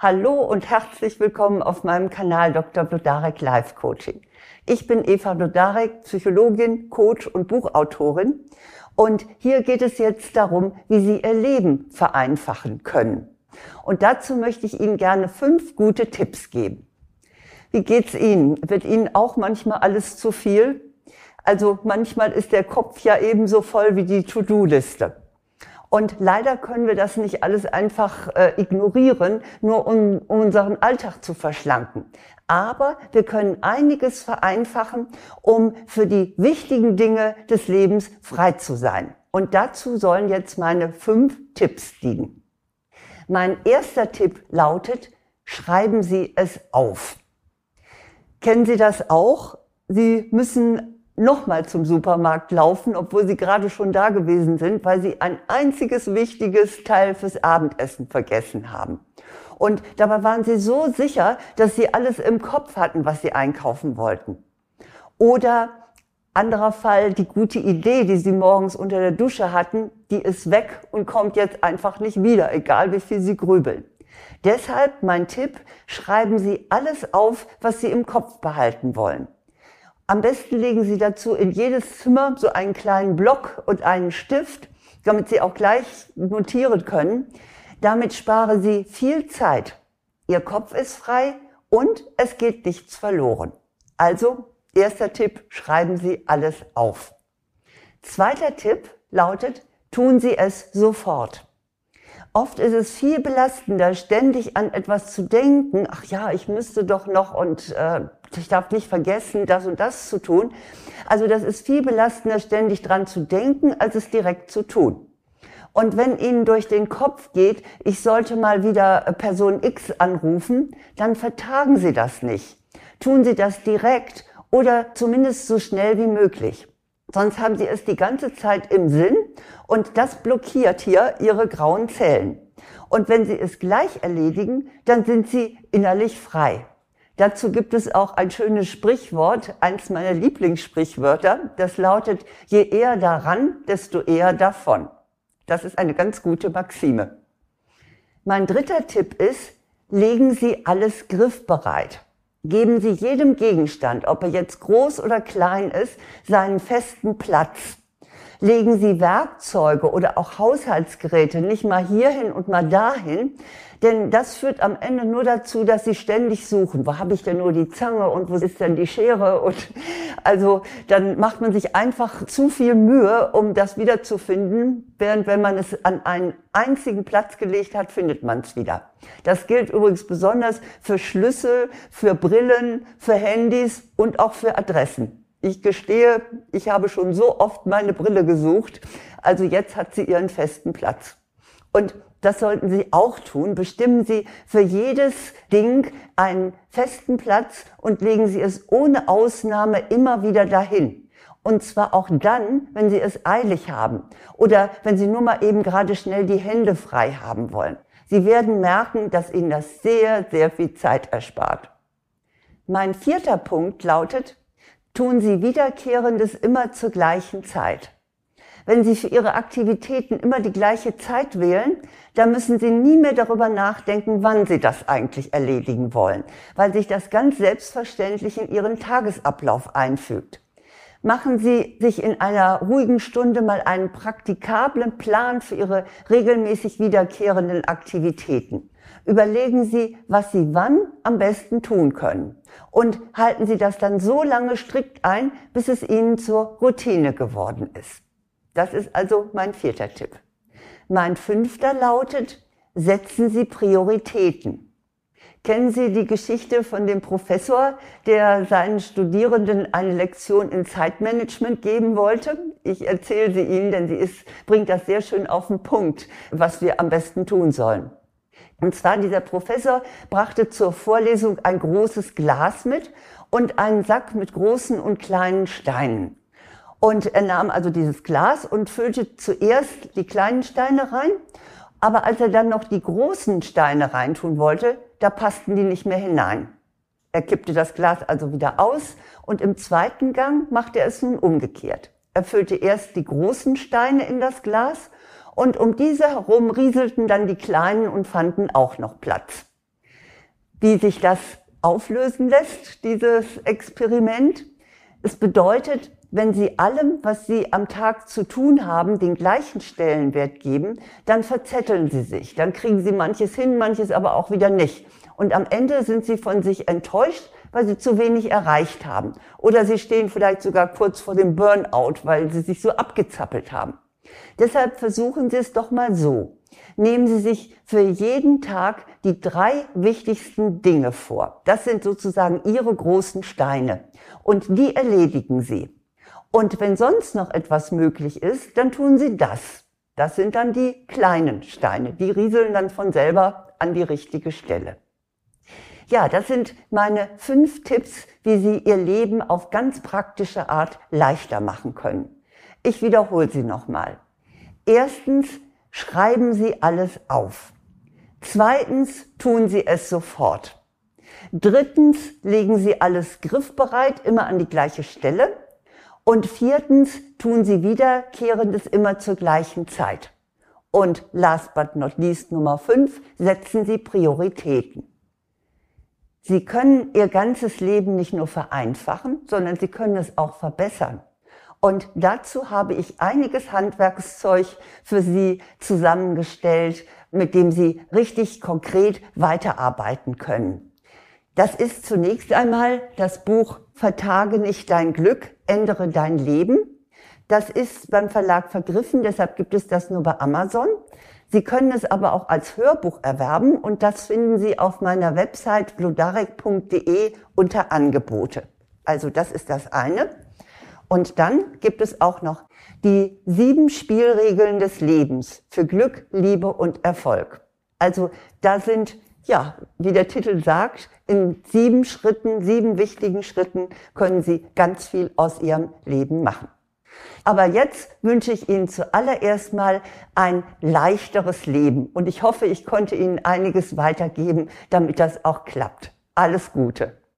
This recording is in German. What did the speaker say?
Hallo und herzlich willkommen auf meinem Kanal Dr. Blodarek Life Coaching. Ich bin Eva Blodarek, Psychologin, Coach und Buchautorin. Und hier geht es jetzt darum, wie Sie Ihr Leben vereinfachen können. Und dazu möchte ich Ihnen gerne fünf gute Tipps geben. Wie geht's Ihnen? Wird Ihnen auch manchmal alles zu viel? Also manchmal ist der Kopf ja ebenso voll wie die To-Do-Liste. Und leider können wir das nicht alles einfach äh, ignorieren, nur um, um unseren Alltag zu verschlanken. Aber wir können einiges vereinfachen, um für die wichtigen Dinge des Lebens frei zu sein. Und dazu sollen jetzt meine fünf Tipps dienen. Mein erster Tipp lautet, schreiben Sie es auf. Kennen Sie das auch? Sie müssen nochmal zum Supermarkt laufen, obwohl sie gerade schon da gewesen sind, weil sie ein einziges wichtiges Teil fürs Abendessen vergessen haben. Und dabei waren sie so sicher, dass sie alles im Kopf hatten, was sie einkaufen wollten. Oder anderer Fall, die gute Idee, die sie morgens unter der Dusche hatten, die ist weg und kommt jetzt einfach nicht wieder, egal wie viel sie grübeln. Deshalb mein Tipp, schreiben Sie alles auf, was Sie im Kopf behalten wollen. Am besten legen Sie dazu in jedes Zimmer so einen kleinen Block und einen Stift, damit Sie auch gleich notieren können. Damit sparen Sie viel Zeit. Ihr Kopf ist frei und es geht nichts verloren. Also, erster Tipp, schreiben Sie alles auf. Zweiter Tipp lautet, tun Sie es sofort. Oft ist es viel belastender, ständig an etwas zu denken. Ach ja, ich müsste doch noch und äh, ich darf nicht vergessen, das und das zu tun. Also das ist viel belastender, ständig dran zu denken, als es direkt zu tun. Und wenn Ihnen durch den Kopf geht, ich sollte mal wieder Person X anrufen, dann vertagen Sie das nicht. Tun Sie das direkt oder zumindest so schnell wie möglich. Sonst haben Sie es die ganze Zeit im Sinn und das blockiert hier Ihre grauen Zellen. Und wenn Sie es gleich erledigen, dann sind Sie innerlich frei. Dazu gibt es auch ein schönes Sprichwort, eins meiner Lieblingssprichwörter, das lautet, je eher daran, desto eher davon. Das ist eine ganz gute Maxime. Mein dritter Tipp ist, legen Sie alles griffbereit. Geben Sie jedem Gegenstand, ob er jetzt groß oder klein ist, seinen festen Platz. Legen Sie Werkzeuge oder auch Haushaltsgeräte nicht mal hierhin und mal dahin, denn das führt am Ende nur dazu, dass Sie ständig suchen. Wo habe ich denn nur die Zange und wo ist denn die Schere? Und also dann macht man sich einfach zu viel Mühe, um das wiederzufinden, während wenn man es an einen einzigen Platz gelegt hat, findet man es wieder. Das gilt übrigens besonders für Schlüssel, für Brillen, für Handys und auch für Adressen. Ich gestehe, ich habe schon so oft meine Brille gesucht, also jetzt hat sie ihren festen Platz. Und das sollten Sie auch tun. Bestimmen Sie für jedes Ding einen festen Platz und legen Sie es ohne Ausnahme immer wieder dahin. Und zwar auch dann, wenn Sie es eilig haben oder wenn Sie nur mal eben gerade schnell die Hände frei haben wollen. Sie werden merken, dass Ihnen das sehr, sehr viel Zeit erspart. Mein vierter Punkt lautet, tun Sie Wiederkehrendes immer zur gleichen Zeit. Wenn Sie für Ihre Aktivitäten immer die gleiche Zeit wählen, dann müssen Sie nie mehr darüber nachdenken, wann Sie das eigentlich erledigen wollen, weil sich das ganz selbstverständlich in Ihren Tagesablauf einfügt. Machen Sie sich in einer ruhigen Stunde mal einen praktikablen Plan für Ihre regelmäßig wiederkehrenden Aktivitäten. Überlegen Sie, was Sie wann am besten tun können. Und halten Sie das dann so lange strikt ein, bis es Ihnen zur Routine geworden ist. Das ist also mein vierter Tipp. Mein fünfter lautet, setzen Sie Prioritäten. Kennen Sie die Geschichte von dem Professor, der seinen Studierenden eine Lektion in Zeitmanagement geben wollte? Ich erzähle sie Ihnen, denn sie ist, bringt das sehr schön auf den Punkt, was wir am besten tun sollen. Und zwar dieser Professor brachte zur Vorlesung ein großes Glas mit und einen Sack mit großen und kleinen Steinen. Und er nahm also dieses Glas und füllte zuerst die kleinen Steine rein. Aber als er dann noch die großen Steine reintun wollte, da passten die nicht mehr hinein. Er kippte das Glas also wieder aus und im zweiten Gang machte er es nun umgekehrt. Er füllte erst die großen Steine in das Glas und um diese herum rieselten dann die kleinen und fanden auch noch Platz. wie sich das auflösen lässt, dieses Experiment. Es bedeutet, wenn Sie allem, was Sie am Tag zu tun haben, den gleichen Stellenwert geben, dann verzetteln Sie sich. Dann kriegen Sie manches hin, manches aber auch wieder nicht. Und am Ende sind Sie von sich enttäuscht, weil Sie zu wenig erreicht haben. Oder Sie stehen vielleicht sogar kurz vor dem Burnout, weil Sie sich so abgezappelt haben. Deshalb versuchen Sie es doch mal so. Nehmen Sie sich für jeden Tag die drei wichtigsten Dinge vor. Das sind sozusagen Ihre großen Steine. Und die erledigen Sie. Und wenn sonst noch etwas möglich ist, dann tun Sie das. Das sind dann die kleinen Steine. Die rieseln dann von selber an die richtige Stelle. Ja, das sind meine fünf Tipps, wie Sie Ihr Leben auf ganz praktische Art leichter machen können. Ich wiederhole sie nochmal. Erstens, schreiben Sie alles auf. Zweitens, tun Sie es sofort. Drittens, legen Sie alles griffbereit immer an die gleiche Stelle. Und viertens, tun Sie wiederkehrendes immer zur gleichen Zeit. Und last but not least Nummer fünf, setzen Sie Prioritäten. Sie können Ihr ganzes Leben nicht nur vereinfachen, sondern Sie können es auch verbessern. Und dazu habe ich einiges Handwerkszeug für Sie zusammengestellt, mit dem Sie richtig konkret weiterarbeiten können. Das ist zunächst einmal das Buch Vertage nicht dein Glück, ändere dein Leben. Das ist beim Verlag vergriffen, deshalb gibt es das nur bei Amazon. Sie können es aber auch als Hörbuch erwerben und das finden Sie auf meiner Website bludarek.de unter Angebote. Also das ist das eine. Und dann gibt es auch noch die sieben Spielregeln des Lebens für Glück, Liebe und Erfolg. Also da sind, ja, wie der Titel sagt, in sieben Schritten, sieben wichtigen Schritten können Sie ganz viel aus Ihrem Leben machen. Aber jetzt wünsche ich Ihnen zuallererst mal ein leichteres Leben und ich hoffe, ich konnte Ihnen einiges weitergeben, damit das auch klappt. Alles Gute.